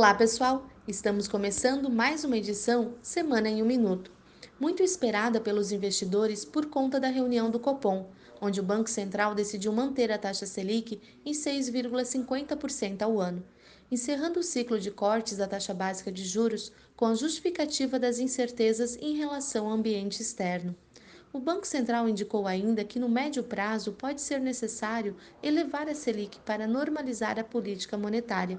Olá pessoal, estamos começando mais uma edição Semana em um Minuto, muito esperada pelos investidores por conta da reunião do Copom, onde o Banco Central decidiu manter a taxa Selic em 6,50% ao ano, encerrando o ciclo de cortes da taxa básica de juros com a justificativa das incertezas em relação ao ambiente externo. O Banco Central indicou ainda que no médio prazo pode ser necessário elevar a Selic para normalizar a política monetária.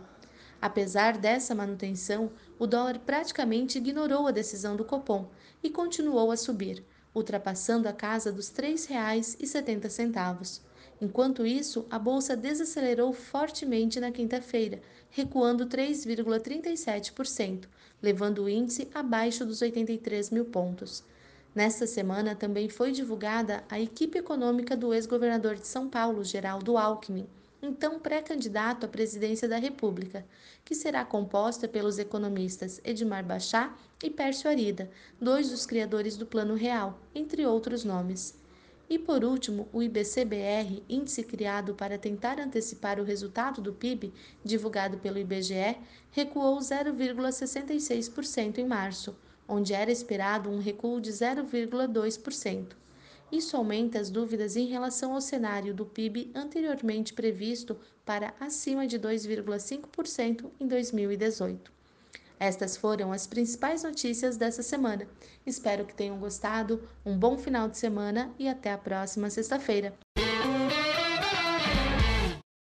Apesar dessa manutenção, o dólar praticamente ignorou a decisão do Copom e continuou a subir, ultrapassando a casa dos R$ 3,70. Enquanto isso, a bolsa desacelerou fortemente na quinta-feira, recuando 3,37%, levando o índice abaixo dos 83 mil pontos. Nesta semana também foi divulgada a equipe econômica do ex-governador de São Paulo, Geraldo Alckmin, então pré-candidato à presidência da República, que será composta pelos economistas Edmar Bachá e Pércio Arida, dois dos criadores do Plano Real, entre outros nomes. E por último, o IBCBR, índice criado para tentar antecipar o resultado do PIB, divulgado pelo IBGE, recuou 0,66% em março, onde era esperado um recuo de 0,2%. Isso aumenta as dúvidas em relação ao cenário do PIB anteriormente previsto para acima de 2,5% em 2018. Estas foram as principais notícias dessa semana. Espero que tenham gostado, um bom final de semana e até a próxima sexta-feira.